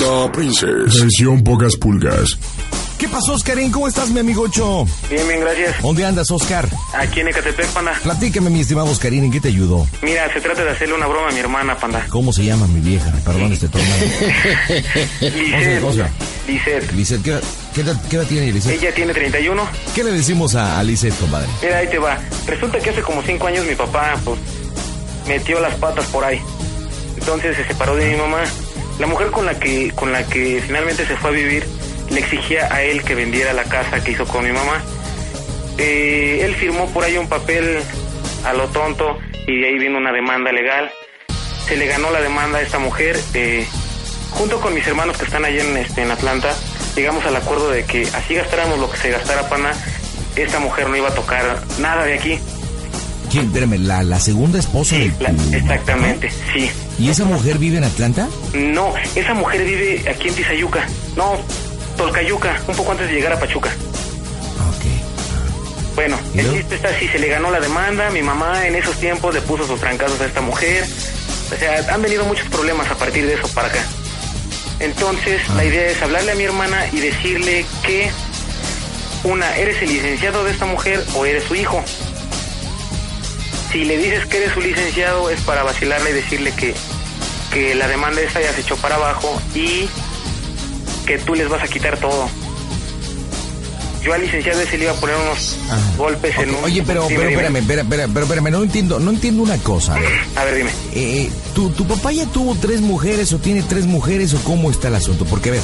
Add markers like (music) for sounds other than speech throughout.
Panda Princess. Versión pocas pulgas. ¿Qué pasó, Oscarín? ¿Cómo estás, mi amigo Ocho? Bien, bien, gracias. ¿Dónde andas, Oscar? Aquí en Ecatepec, panda. Platícame, mi estimado Oscarín, ¿en qué te ayudó? Mira, se trata de hacerle una broma a mi hermana, panda. ¿Cómo se llama mi vieja? Perdón, este tornado. (laughs) Lisette. Oscar. Lisette. Lisette, ¿qué, edad- qué edad- qué edad tiene Lisette? Ella tiene 31. ¿Qué le decimos a, a Lisette, compadre? Mira, ahí te va. Resulta que hace como 5 años mi papá, pues, metió las patas por ahí. Entonces se separó de mi mamá. La mujer con la que, con la que finalmente se fue a vivir le exigía a él que vendiera la casa que hizo con mi mamá. Eh, él firmó por ahí un papel a lo tonto y de ahí vino una demanda legal. Se le ganó la demanda a esta mujer. eh, junto con mis hermanos que están allá en, este, en Atlanta, llegamos al acuerdo de que así gastáramos lo que se gastara pana, esta mujer no iba a tocar nada de aquí. ¿Quién? Espérame, ¿la, la segunda esposa Sí, de la- exactamente, sí. ¿Y esa mujer vive en Atlanta? No, esa mujer vive aquí en Tizayuca. No, Tolcayuca, un poco antes de llegar a Pachuca. Ok. Bueno, ¿Y el luego? chiste está así, se le ganó la demanda, mi mamá en esos tiempos le puso sus trancazos a esta mujer. O sea, han venido muchos problemas a partir de eso para acá. Entonces, Ah. la idea es hablarle a mi hermana y decirle que, una, ¿eres el licenciado de esta mujer o eres su hijo? Si le dices que eres su licenciado es para vacilarle y decirle que, que la demanda esta ya se echó para abajo y que tú les vas a quitar todo. Yo al licenciado ese le iba a poner unos Ah. golpes en un... Oye, pero, pero espérame, espérame, espérame, pero espérame, no entiendo, no entiendo una cosa. a ver. A ver, dime. Eh, ¿tu, ¿Tu papá ya tuvo tres mujeres o tiene tres mujeres o cómo está el asunto? Porque, a ver,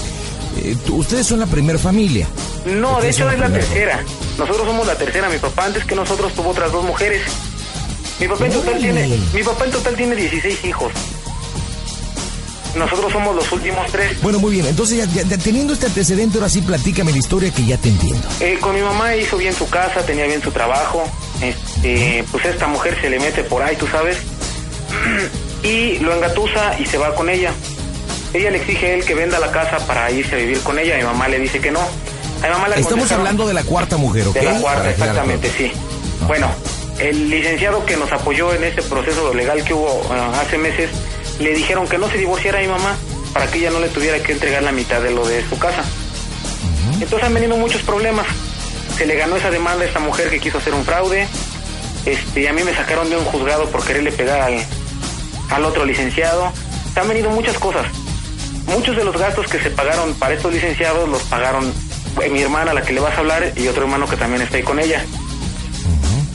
eh, ustedes son la primera familia. No, de hecho es la tercera. Nosotros somos la tercera. Mi papá antes que nosotros tuvo otras dos mujeres. Mi papá en total tiene, mi papá en total tiene 16 hijos. Nosotros somos los últimos tres. Bueno, muy bien, entonces ya, ya- teniendo este antecedente, ahora sí platícame la historia que ya te entiendo. Eh, con mi mamá hizo bien su casa, tenía bien su trabajo. Este, pues esta mujer se le mete por ahí, tú sabes. (clears throat) Y lo engatusa y se va con ella. Ella le exige a él que venda la casa para irse a vivir con ella. Mi mamá le dice que no. A mi mamá le Estamos hablando de la cuarta mujer, ¿ok? De la cuarta, exactamente, sí. Bueno, el licenciado que nos apoyó en este proceso legal que hubo eh, hace meses, le dijeron que no se divorciara a mi mamá para que ella no le tuviera que entregar la mitad de lo de su casa. Entonces han venido muchos problemas. Se le ganó esa demanda a esta mujer que quiso hacer un fraude. Este, y a mí me sacaron de un juzgado por quererle pegar al, al otro licenciado. Se han venido muchas cosas. Muchos de los gastos que se pagaron para estos licenciados los pagaron eh, mi hermana, la que le vas a hablar, y otro hermano que también está ahí con ella.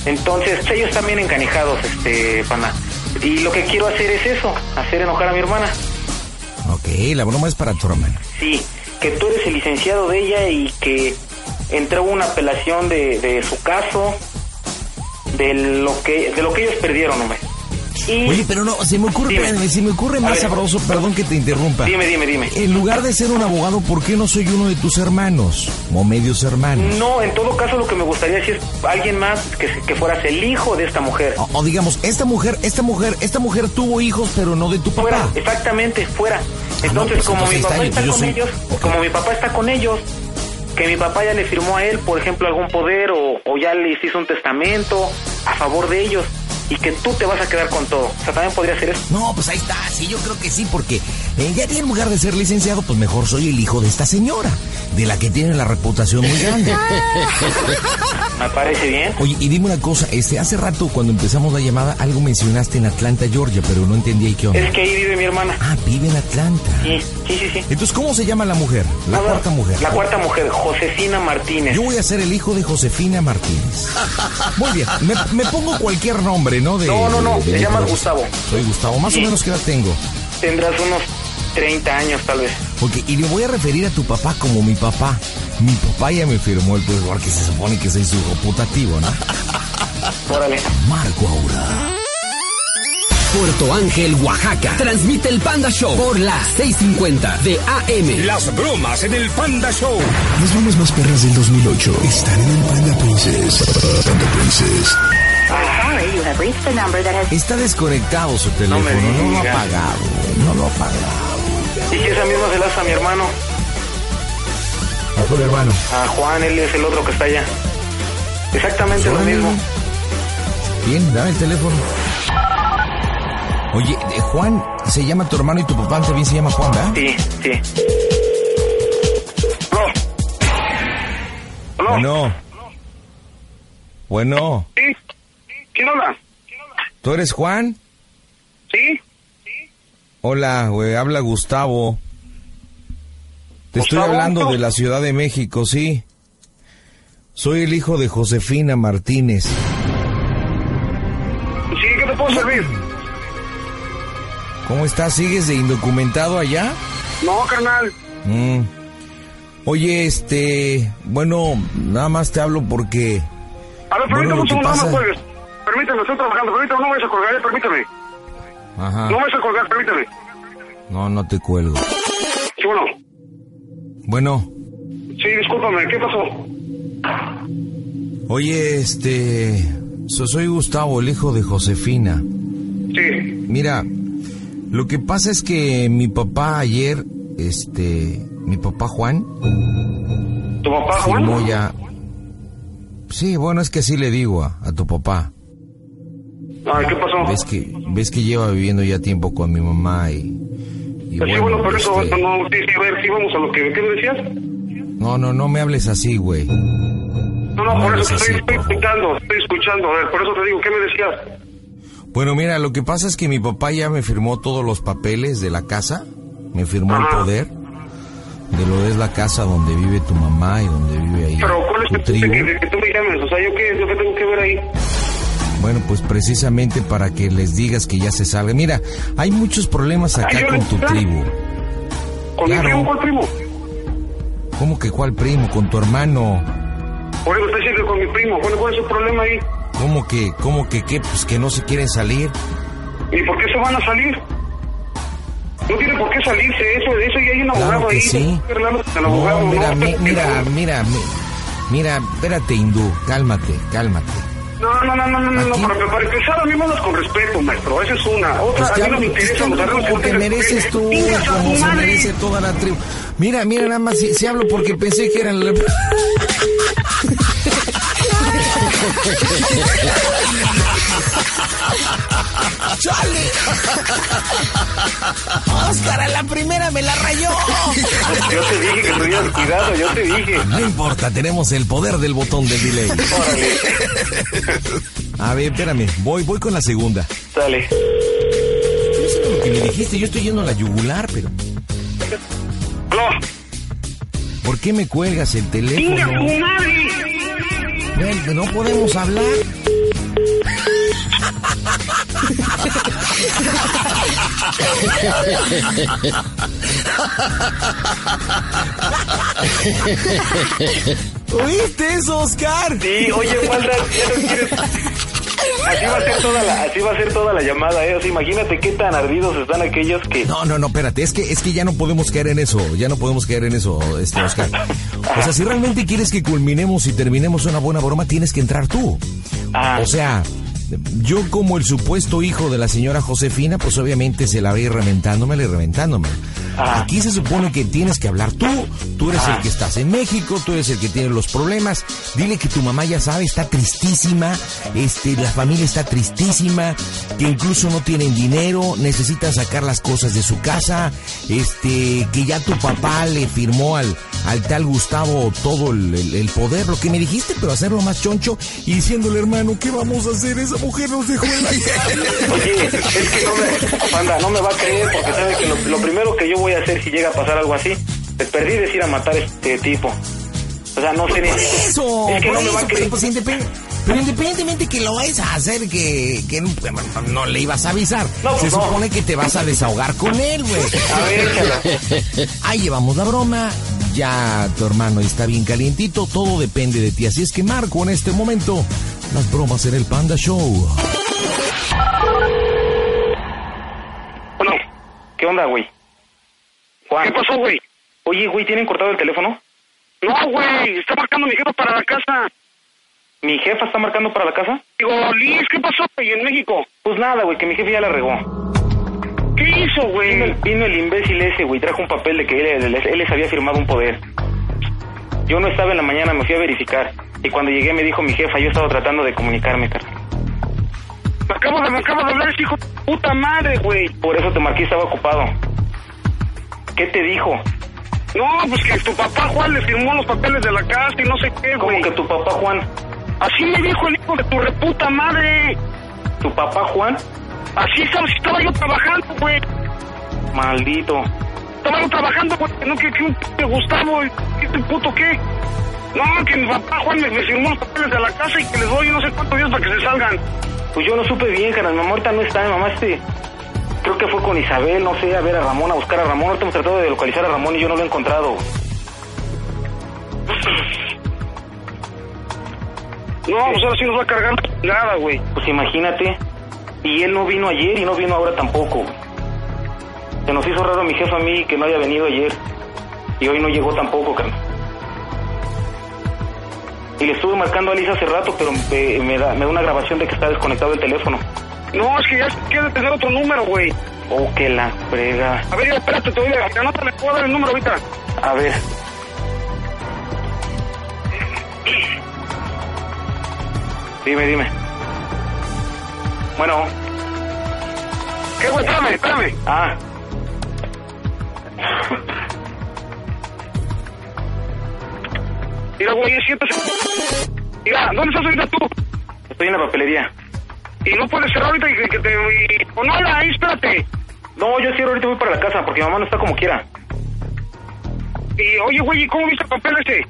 Entonces, ellos bien encanijados, este, pana. Y lo que quiero hacer es eso, hacer enojar a mi hermana. Ok, la broma es para tu hermana. Sí, que tú eres el licenciado de ella y que entró una apelación de, de su caso, de lo que de lo que ellos perdieron, hombre. Y Oye, pero no, se me ocurre, espérame, se me ocurre más sabroso, perdón que te interrumpa. dime, dime, dime. En lugar de ser un abogado, ¿por qué no soy uno de tus hermanos? O medios hermanos. No, en todo caso lo que me gustaría es alguien más que, que fueras el hijo de esta mujer. O, o digamos, esta mujer, esta mujer, esta mujer tuvo hijos, pero no de tu Fuera, papá. exactamente, fuera. Entonces, pues, como entonces mi está papá está con soy- ellos, como mi papá está con ellos, que mi papá ya le firmó a él, por ejemplo, algún poder o, o ya les hizo un testamento a favor de ellos y que tú te vas a quedar con todo. O sea, también podría ser eso. No, pues ahí está, sí, yo creo que sí, porque eh, ya en lugar de ser licenciado, pues mejor soy el hijo de esta señora, de la que tiene la reputación muy grande. (laughs) Me parece bien. Oye, y dime una cosa, este, hace rato cuando empezamos la llamada, algo mencionaste en Atlanta, Georgia, pero no entendí ahí qué onda. Es que ahí vive mi hermana. Ah, vive en Atlanta. Sí, sí, sí. sí. Entonces, ¿cómo se llama la mujer? La cuarta mujer. La cuarta mujer, Josefina Martínez. Yo voy a ser el hijo de Josefina Martínez. Muy bien, me, me pongo cualquier nombre, ¿no? De, No, no, no, de- de- te llamas de- Gustavo. Soy Gustavo, más Sí. o menos qué edad tengo. Tendrás unos 30 años tal vez. Ok, y le voy a referir a tu papá como mi papá. Mi papá ya me firmó el pues porque se supone que soy su hijo putativo, ¿no? (laughs) Órale. Marco Aura. Puerto Ángel, Oaxaca. Transmite el Panda Show por las 6:50 de AM. Las bromas en el Panda Show. Las bromas más perras del 2008 están en el Panda Princess. Panda Princess. Sorry, you have reached the number that has Está desconectado su teléfono, no, lo ha digas. apagado, no lo ha apagado. Y que esa misma se la hace a mi hermano, A tu hermano. a Juan, él es el otro que está allá. Exactamente lo Órale. mismo. Bien, dame el teléfono. Oye, eh, Juan, se llama tu hermano y tu papá también se llama Juan, ¿verdad? Sí, sí. ¿Aló? Bueno. Bueno, ¿Sí? ¿Quién habla? ¿tú eres Juan? ¿Sí? Hola, güey, habla Gustavo. Te estoy hablando de la Ciudad de México, sí. Soy el hijo de Josefina Martínez. ¿Sí? ¿Qué te puedo servir? ¿Cómo estás? ¿Sigues de indocumentado allá? No, carnal. Mm. Oye, este, bueno, nada más te hablo porque... A ver, Bueno, lo que no pasa- me cuelgues. Permíteme, estoy trabajando. Permítame, no me vayas a colgar, permíteme. Ajá. No me vayas a colgar, permíteme. No, no te cuelgo. Sí, bueno. Bueno, Sí, discúlpame, ¿qué pasó? oye, este, so- soy Gustavo, el hijo de Josefina. Sí. Mira, lo que pasa es que mi papá ayer, este, mi papá Juan, ¿Tu papá, Juan? ya... Sí, bueno, es que así le digo a, a tu papá. Ay, ¿qué pasó? Ves que, ves que lleva viviendo ya tiempo con mi mamá y... y Sí, bueno, pero eso, este, no, sí, sí, a ver, sí, vamos a lo que, ¿qué me decías? no, no, no me hables así, güey. No, no, No por eso así, estoy, por escuchando, estoy escuchando, a ver, por eso te digo, ¿qué me decías? Bueno, mira, lo que pasa es que mi papá ya me firmó todos los papeles de la casa, me firmó el Ajá. poder de lo que es la casa donde vive tu mamá y donde vive ahí Pero, ¿cuál es tu el que, de que tú me llames? O sea, ¿yo qué lo que tengo que ver ahí? Bueno, pues precisamente para que les digas que ya se salga. Mira, hay muchos problemas acá Ay, con tu claro. tribu. ¿Con Claro. mi primo, cuál primo? ¿Cómo que cuál primo? Con tu hermano. Por eso estoy diciendo con mi primo, ¿cuál, cuál es el problema ahí? ¿Cómo que, cómo que qué? Pues que no se quieren salir. ¿Y por qué se van a salir? No tiene por qué salirse, eso, eso ya hay un abogado Claro que ahí. sí. No, abogado, mira, no, mi- mira, mira, mi- mira, espérate, hindú, cálmate, cálmate. No, no, no, no, no, no, para, para empezar hablas con respeto, maestro, esa es una. Otra, Pues a mí no me te interesa los arreglos tengas. mereces tú, a como tu se madre. merece toda la tribu. Mira, mira, nada más, si, si hablo porque pensé que eran... (laughs) (laughs) ¡Chale! ¡Oscar, a la primera me la rayó! (laughs) Yo te dije que tuvieras cuidado, yo te dije. No importa, tenemos el poder del botón del delay. Órale, A ver, espérame, voy, voy con la segunda. dale. Yo sé lo que me dijiste, yo estoy yendo a la yugular, pero... No, ¿Por qué me cuelgas el teléfono? tu madre. Ven, no podemos hablar. ¿Oíste eso, Oscar? Sí, oye, quieres... Así va a ser toda la, así va a ser toda la llamada, eh. O sea, imagínate qué tan ardidos están aquellos que... No, no, no, espérate, es que, es que ya no podemos caer en eso, ya no podemos caer en eso, este Oscar. O sea, si realmente quieres que culminemos y terminemos una buena broma, tienes que entrar tú. Ah. O sea, yo como el supuesto hijo de la señora Josefina, pues obviamente se la va a ir reventándome y reventándome. Ah. Aquí se supone que tienes que hablar tú, tú eres el que estás en México, tú eres el que tiene los problemas. Dile que tu mamá ya sabe, está tristísima, este, la familia está tristísima, que incluso no tienen dinero, necesitan sacar las cosas de su casa, este, que ya tu papá le firmó al, al tal Gustavo todo el, el- el poder, lo que me dijiste, pero hacerlo más choncho y diciéndole, hermano, ¿qué vamos a hacer? Esa mujer nos dejó en la (laughs) calle. Oye, es que no me, no me va a creer porque sabe que lo, lo primero que yo voy a hacer si llega a pasar algo así, de perdí es ir a matar a este tipo. O sea, no sé ni... Eso, es que por no me va a eso, creer. pues, independ- pero independientemente que lo vayas a hacer, que, que no, no le ibas a avisar. No, Se pues, no. supone que te vas a desahogar con él, güey. A ver. Ahí llevamos la broma, ya tu hermano está bien calientito, todo depende de ti. Así es que marco en este momento las bromas en el Panda Show. Bueno, ¿qué onda, güey? Juan. ¿Qué pasó, güey? Oye, güey, ¿tienen cortado el teléfono? No, güey, está marcando mi jefa para la casa. ¿Mi jefa está marcando para la casa? Digo, Liz, ¿qué pasó, güey, en México? Pues nada, güey, que mi jefe ya la regó. ¿Qué hizo, güey? vino el imbécil ese, güey, trajo un papel de que él, él- él les había firmado un poder. Yo no estaba en la mañana, me fui a verificar. Y cuando llegué me dijo mi jefa, yo estaba tratando de comunicarme, carnal. Me acabo de, me acabo de hablar ese hijo de puta madre, güey. Por eso te marqué, estaba ocupado. ¿Qué te dijo? No, pues que tu papá Juan le firmó los papeles de la casa y no sé qué, ¿Cómo güey. que tu papá Juan? Así me dijo el hijo de tu reputa madre. ¿Tu papá Juan? Así estaba, estaba yo trabajando, güey. Maldito. Estaba yo trabajando, güey. No, que, que un p- Gustavo, ¿qué este puto qué? No, que mi papá Juan me, me firmó los papeles de la casa y que les doy no sé cuántos días para que se salgan. Pues yo no supe bien, carnal. Mi mamá ahorita no está. Mi mamá este... Creo que fue con Isabel, no sé, a ver a Ramón, a buscar a Ramón. Ahorita hemos tratado de localizar a Ramón y yo no lo he encontrado. No, pues ahora sí nos va a cargar chingada, güey. Pues imagínate. Y él no vino ayer y no vino ahora tampoco. Se nos hizo raro a mi jefa a mí que no haya venido ayer. Y hoy no llegó tampoco, carnal. Y le estuve marcando a Lisa hace rato, pero me, da, me da una grabación de que está desconectado el teléfono. No, es que ya quiere tener otro número, güey. Oh, que la frega. A ver, ya, espérate, te voy a... Anota, le puedo dar el número ahorita. A ver. Dime, dime. Bueno. ¿Qué, güey? Espérame, espérame. Ah. Mira, güey, siéntese. Mira, ¿dónde estás ahorita tú? Estoy en la papelería. Y no puedes cerrar ahorita y que, te... Oh, no, ahí, espérate. No, yo cierro ahorita voy para la casa porque mi mamá no está como quiera. Y, oye, güey, ¿y cómo viste el papel ese?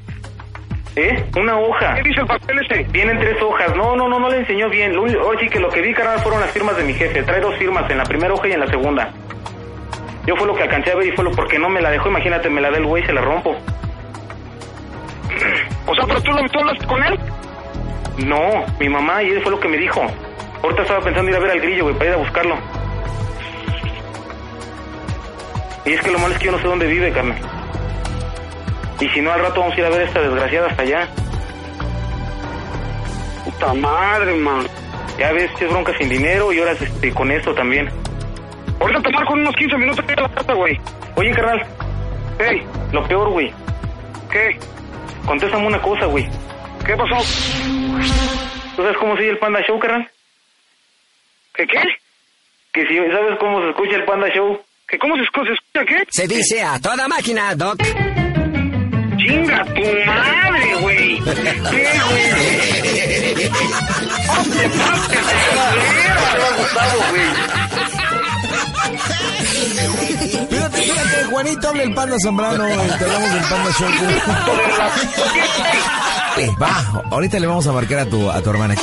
¿Eh? Una hoja. ¿Qué dice el papel ese? Vienen tres hojas. No, no, no, no le enseñó bien. Oye, que lo que vi, carnal, fueron las firmas de mi jefe. Trae dos firmas, en la primera hoja y en la segunda. Yo fue lo que alcancé a ver y fue lo porque no me la dejó. Imagínate, me la da el güey y se la rompo. (clears throat) O sea, pero tú, lo- tú hablaste con él. No, mi mamá y él fue lo que me dijo. Ahorita estaba pensando ir a ver al grillo, güey, para ir a buscarlo. Y es que lo malo es que yo no sé dónde vive, carnal. Y si no, al rato vamos a ir a ver a esta desgraciada hasta allá. Puta madre, man. Ya ves, es bronca sin dinero y ahora este, con esto también. Ahorita te marco unos 15 minutos a la casa, güey. Oye, carnal, Hey, lo peor, güey. ¿qué? Contéstame una cosa, güey. ¿Qué pasó? ¿Tú sabes cómo oye el Panda Show, carnal? ¿Qué qué? Que si sabes cómo se escucha el Panda Show. ¿Que cómo se, escu- se escucha qué? Se dice a toda máquina, Doc. Chinga tu madre, güey. ¿Qué, güey? ¡Oh, te pases de joder! Espérate, espérate, Juanito, habla el Panda Zambrano. Te hablamos del Panda Show. Eh, Va, ahorita le vamos a marcar a tu, a tu hermana.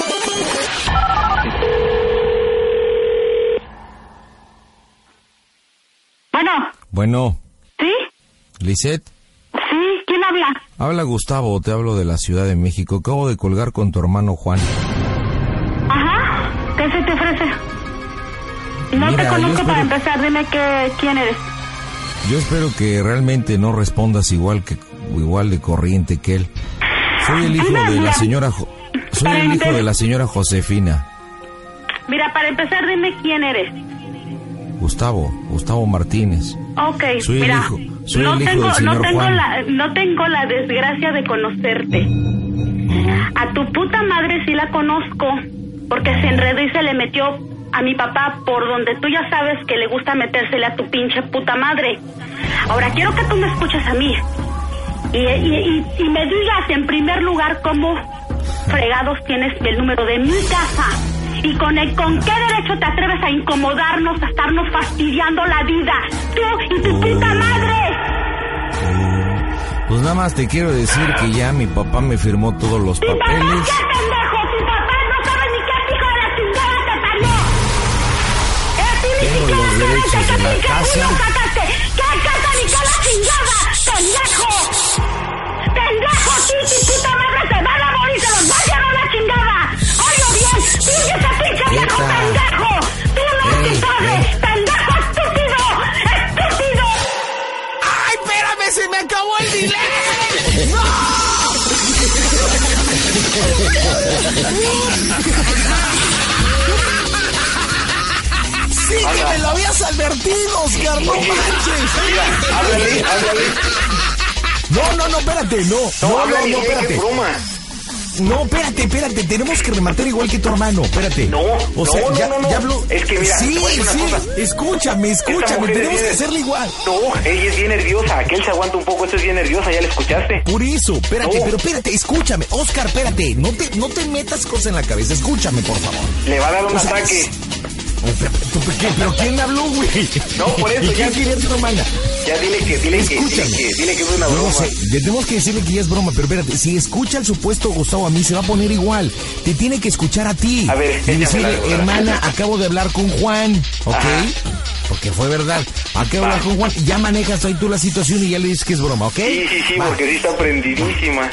Bueno, Bueno, ¿sí? Lisette, ¿Sí? ¿Quién habla? habla Gustavo, te hablo de la Ciudad de México. Acabo de colgar con tu hermano Juan. Ajá. ¿Qué se te ofrece? No Mira, te conozco para empezar. Dime que, quién eres. Yo espero que realmente no respondas igual que igual de corriente que él. Soy el hijo de la señora Jo- soy el hijo de la señora Josefina. Mira, para empezar, dime quién eres. Gustavo, Gustavo Martínez. Ok, Soy el mira, hijo- soy no, tengo, no, tengo Juan. la, no tengo la desgracia de conocerte. A tu puta madre sí la conozco, porque se enredó y se le metió a mi papá por donde tú ya sabes que le gusta metérsele a tu pinche puta madre. Ahora quiero que tú me escuches a mí y, y, y- y me digas en primer lugar cómo fregados tienes el número de mi casa. ¿Y con, el, con qué derecho te atreves a incomodarnos, a estarnos fastidiando la vida? Tú y tu puta madre. Pues nada más te quiero decir que ya mi papá me firmó todos los ¿Y papá qué, papeles. pendejo? Tu papá no sabe ni qué hijo de la chingada te. Eh, tú ni Tengo siquiera los derechos de la casa. ¿Qué casa ni qué la chingada? ¡Pendejo! ¡No manches! Háblale, háblale. No, no, no, espérate, no. No, No, no, háblale, no, espérate. No, espérate, espérate, tenemos que rematar igual que tu hermano, espérate. No, o sea, no, no, ya, no, no. ya habló. Es que mira, sí, te voy a decir sí, una cosa. escúchame, Esta escúchame, tenemos que hacerle igual. No, ella es bien nerviosa. Aquel se aguanta un poco, esto es bien nerviosa, ya la escuchaste. Por eso, espérate, No. pero espérate, escúchame. Oscar, espérate, no te, no te metas cosas en la cabeza, escúchame, por favor. Le va a dar un O sea, ataque. Pero, ¿tú qué? ¿Pero quién me habló, güey? No, por eso, ¿Y ya- quién quería tu hermana? Ya dile que, dile que, dile Escúchame. que, dile que es una No broma. lo sé, le tenemos que decirle que ya es broma, pero espérate, si escucha al supuesto Gustavo a mí, se va a poner igual. Te tiene que escuchar a ti. A ver, y decirle, hermana, acabo de hablar con Juan, ¿ok? Ajá. Porque fue verdad. Acabo de hablar con Juan ya manejas ahí tú la situación y ya le dices que es broma, ¿ok? Sí, sí, sí, Va. porque sí está prendidísima.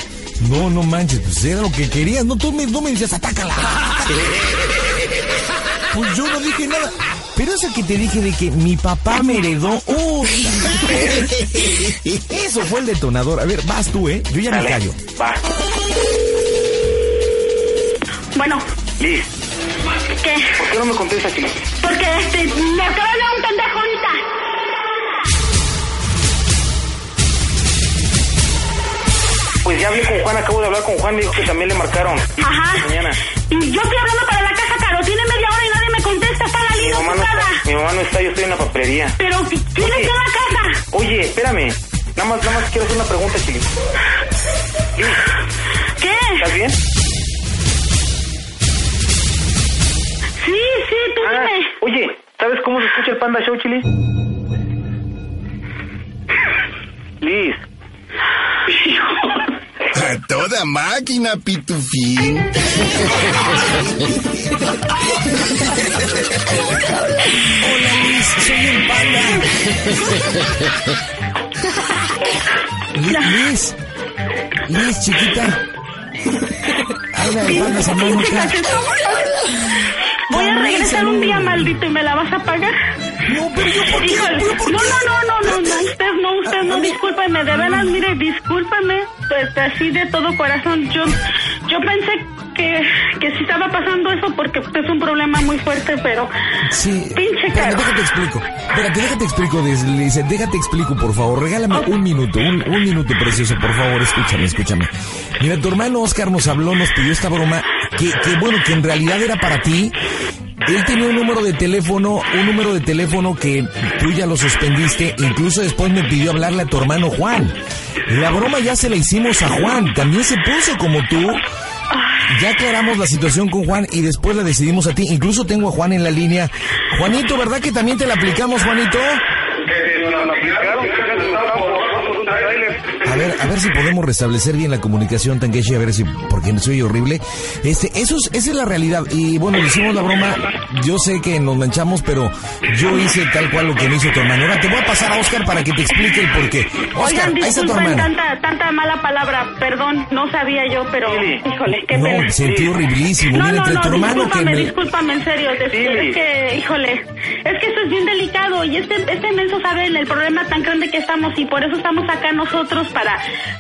No, no manches, pues era lo que querías. No, tú me, no me dices, atácala. (laughs) pues yo no dije nada. Pero eso que te dije de que mi papá me heredó. ¡Uh! eso fue el detonador. A ver, vas tú, ¿eh? Yo ya me callo. Va. Bueno, Liz, ¿qué? ¿por qué no me contestas, Liz? Porque este, me acaba de hablar un pendejo ahorita. Pues ya hablé con Juan, acabo de hablar con Juan, me dijo que también le marcaron. Ajá. Mañana. Y yo estoy hablando para la casa, Caro. Tiene media hora y me contesta. La Mi mamá, no ocupada. está, mi mamá no está, yo estoy en la papelería. Pero, ¿quién Oye. está en la casa? Oye, espérame. Nada más, nada más quiero hacer una pregunta. Liz, ¿Qué? ¿estás bien? Sí, sí, tú Ah, dime. oye, ¿sabes cómo se escucha el Panda Show, Chili? (laughs) Liz. A toda máquina, pitufín. Hola Liz, soy el panda. Liz, Liz, chiquita. Habla el panda, acá. Voy a regresar un día, maldito, y me la vas a pagar. No, pero yo por qué, Híjole, ¿Pero por no, qué? no, no, no, no, no, usted no, usted no, discúlpeme, de veras, mire, discúlpeme, así de todo corazón, yo, yo pensé que, que sí estaba pasando eso porque es un problema muy fuerte, pero, Sí. pinche caro. déjate explico. Espérate, déjate explico, Liz, déjate explico, por favor. Regálame un minuto, un, un minuto precioso, por favor, escúchame, escúchame. Mira, tu hermano Oscar nos habló, nos pidió esta broma, que, que bueno, que en realidad era para ti. Él tenía un número de teléfono, un número de teléfono que tú ya lo suspendiste, incluso después me pidió hablarle a tu hermano Juan. La broma ya se la hicimos a Juan, también se puso como tú. Ya aclaramos la situación con Juan y después la decidimos a ti. Incluso tengo a Juan en la línea. Juanito, ¿verdad que también te la aplicamos, Juanito? A ver, a ver si podemos restablecer bien la comunicación, Tangeshi, a ver si, porque soy horrible. Este, eso es, esa es la realidad. Y bueno, le hicimos la broma. Yo sé que nos manchamos, pero yo hice tal cual lo que me hizo tu hermano. Ahora te voy a pasar a Oscar para que te explique el porqué. Oscar, Oigan, ahí está tu disculpen hermano. tanta, tanta mala palabra, perdón, no sabía yo, pero, híjole, qué No, pena. sentí horriblísimo. No, Mira, no, entre no, tu hermano que discúlpame, me... discúlpame, en serio. Es, Sí. es que, híjole, es que esto es bien delicado y este, este menso sabe el problema tan grande que estamos y por eso estamos acá nosotros para,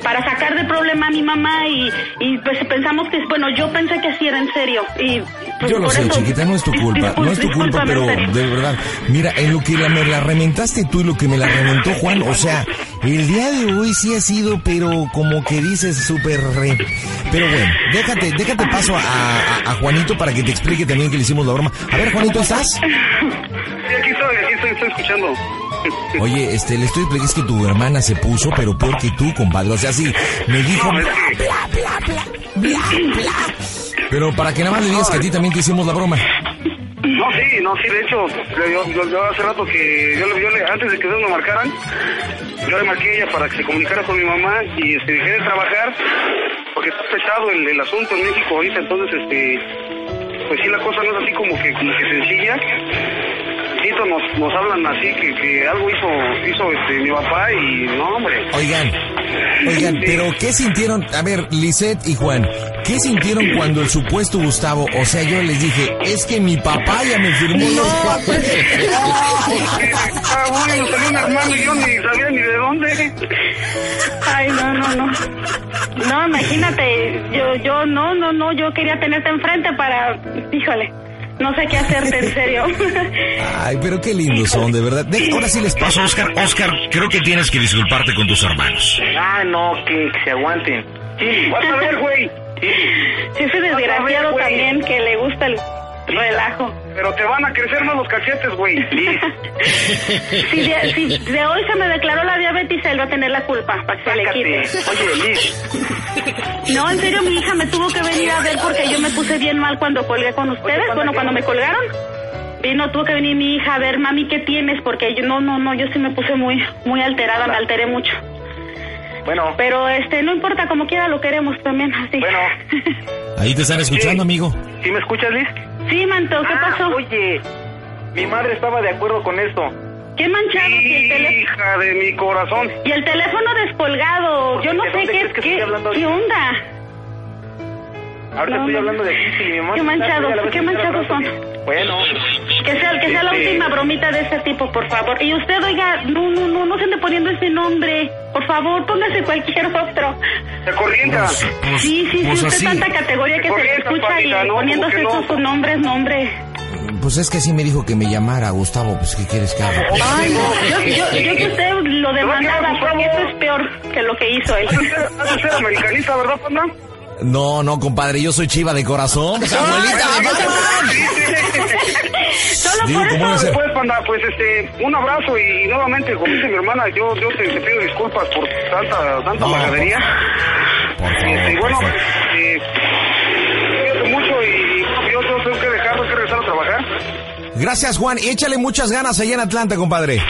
para sacar de problema a mi mamá y, y pues pensamos que, bueno, yo pensé que sí era en serio y pues, Yo lo sé, eso- chiquita, no es tu culpa, no es tu culpa, pero de verdad, mira, en lo que la, me la reventaste tú y lo que me la reventó Juan, o sea, el día de hoy sí ha sido, pero como que dices súper re... Pero bueno, déjate, déjate paso a, a- a Juanito para que te explique también que le hicimos la broma. A ver, Juanito, ¿estás? Sí, aquí estoy, aquí estoy, estoy escuchando. Oye, este, le estoy es que tu hermana se puso, pero peor que tú, compadre, o sea, sí, me dijo... Bla, bla, bla, bla, bla. Pero para que nada más le digas que a ti también te hicimos la broma. No, sí, no, sí, de hecho, yo, yo, yo hace rato que yo, le- yo le, antes de que ustedes me marcaran, yo le marqué a ella para que se comunicara con mi mamá y este, dejé de trabajar porque está pesado el, el asunto en México ahorita, entonces, este, pues sí, la cosa no es así como que, como que sencilla. Nos, nos hablan así que, que algo hizo, hizo este, mi papá y no, hombre. Oigan, oigan, pero ¿qué sintieron? A ver, Lisette y Juan, ¿qué sintieron cuando el supuesto Gustavo, o sea, yo les dije, es que mi papá ya me firmó los papeles? Ah, bueno, salió un hermano y yo ni sabía ni de dónde. Ay, no, no, no. No, imagínate, yo, yo, no, no, no, yo quería tenerte enfrente para, híjole, no sé qué hacerte, en serio. (laughs) Ay, pero qué lindos son, de verdad. De- ahora sí les paso, Oscar. Oscar, creo que tienes que disculparte con tus hermanos. Ah, no, que, que se aguanten. Sí, vas a ver, güey. Ese desgraciado güey. también que le gusta el relajo. Pero te van a crecer más los cachetes, güey. Liz. Si de, si de hoy se me declaró la diabetes, él va a tener la culpa para que se le quite. Oye, Liz. No, en serio, mi hija me tuvo que venir a ver porque yo me puse bien mal cuando colgué con ustedes. Bueno, ¿qué cuando me colgaron. Vino, tuvo que venir mi hija a ver, mami, ¿qué tienes? Porque yo, no, no, no, yo sí me puse muy, muy alterada, me alteré mucho. Bueno, Pero, este, no importa, como quiera lo queremos también, así. Bueno. (laughs) Ahí te están escuchando, amigo. ¿sí me escuchas, Liz? Sí, Manto, ¿qué Ah, pasó? Oye, mi madre estaba de acuerdo con esto. ¿Qué manchado? Y el, Hija de mi corazón. y el teléfono descolgado. Yo no ¿De sé qué, que qué, qué onda. Ahorita No, estoy hablando de aquí y mi mamá. Qué manchados, qué manchados hablando. Bueno, Que sea, que sea la Este- última bromita de ese tipo, por favor. Y usted, oiga, no, no, no, no se ande poniendo ese nombre. Por favor, póngase cualquier otro. Se corrienta. Pues, pues, Sí, sí, sí, pues usted así. tanta categoría que se le Corriente, escucha papita, y ¿no? poniéndose ¿Cómo que no? esos nombres, nombre. Pues es que así me dijo que me llamara, Gustavo. Pues, ¿qué quieres que haga? Ay, no, yo, yo, yo que usted lo demandaba porque eso es peor que lo que hizo él. De ser americanista, ¿verdad, Panda? No, no, compadre, yo soy chiva de corazón. (laughs) Abuelita, (laughs) Solo Digo, por ¿cómo va a eso. Pues, Panda, pues este, un abrazo y nuevamente, como dice mi hermana, yo, yo te, te pido disculpas por tanta, tanta No, magadería. Por Este, y bueno, eh, cuídate mucho y yo, yo tengo que dejar, tengo que regresar a trabajar. Gracias, Juan. Y échale muchas ganas allá en Atlanta, compadre.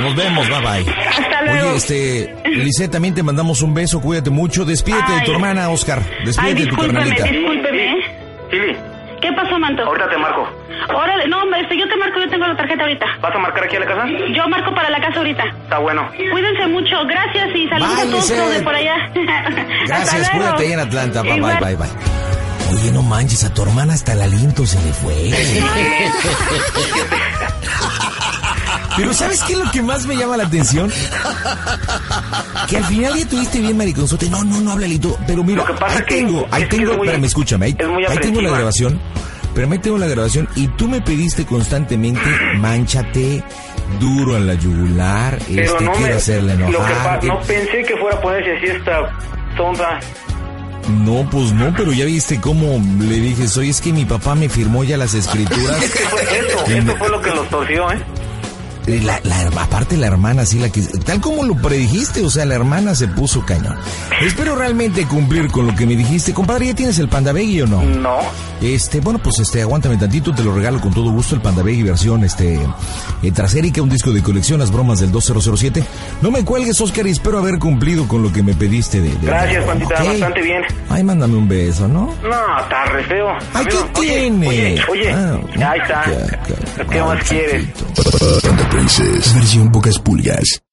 Nos vemos, bye bye. Hasta luego. Oye, este, Lisette, también te mandamos un beso, cuídate mucho. Despídete de tu Ay. hermana, Oscar. Ay, Despídete de tu discúlpeme, carnalita. discúlpeme. Lili, ¿Qué pasó, Manto? ahorita te marco. Órale, no, hombre, este, yo te marco, yo tengo la tarjeta ahorita. ¿Vas a marcar aquí a la casa? Yo marco para la casa ahorita. Está bueno. Cuídense mucho, gracias y saludos Bye, a todos los de por allá. (laughs) Gracias, cuídate ahí en Atlanta. Bye, Igual. bye, bye, bye. Oye, no manches, a tu hermana hasta el aliento se le fue. (laughs) (laughs) Pero ¿sabes qué es lo que más me llama la atención? Que al final ya tuviste bien mariconzote. No, no, no habla Lito. Pero mira, Lo que pasa ahí que- tengo, ahí tengo, es muy- espérame, escúchame, ahí, ahí tengo la grabación. Pero ahí tengo la grabación y tú me pediste constantemente, manchate duro en la yugular, Pero este, no quiero me... hacerle Lo que enojar. pa- que- no pensé que fuera a ponerse así esta tonta. No, pues no, pero ya viste cómo le dije, soy es que mi papá me firmó ya las escrituras. Fue (laughs) eso, eso fue lo que los torció, ¿eh? Eh, La, la, aparte la hermana, sí, la que, tal como lo predijiste, o sea, la hermana se puso cañón. Espero realmente cumplir con lo que me dijiste. Compadre, ¿ya tienes el Panda Baggy o no? No. Este, bueno, pues este, aguántame tantito, te lo regalo con todo gusto, el Panda Baggy versión, este, eh, trasérica, un disco de colección, las bromas del 2007. No me cuelgues, Oscar, y espero haber cumplido con lo que me pediste de... de- Gracias, Pandita, ¿ok? bastante bien. Ay, mándame un beso, ¿no? No, está re feo. Ay, ¿qué oye, tiene? Oye, oye, Ah, ahí está. ya, ya. ¿Qué Ay, más quieres? Versión pocas pulgas.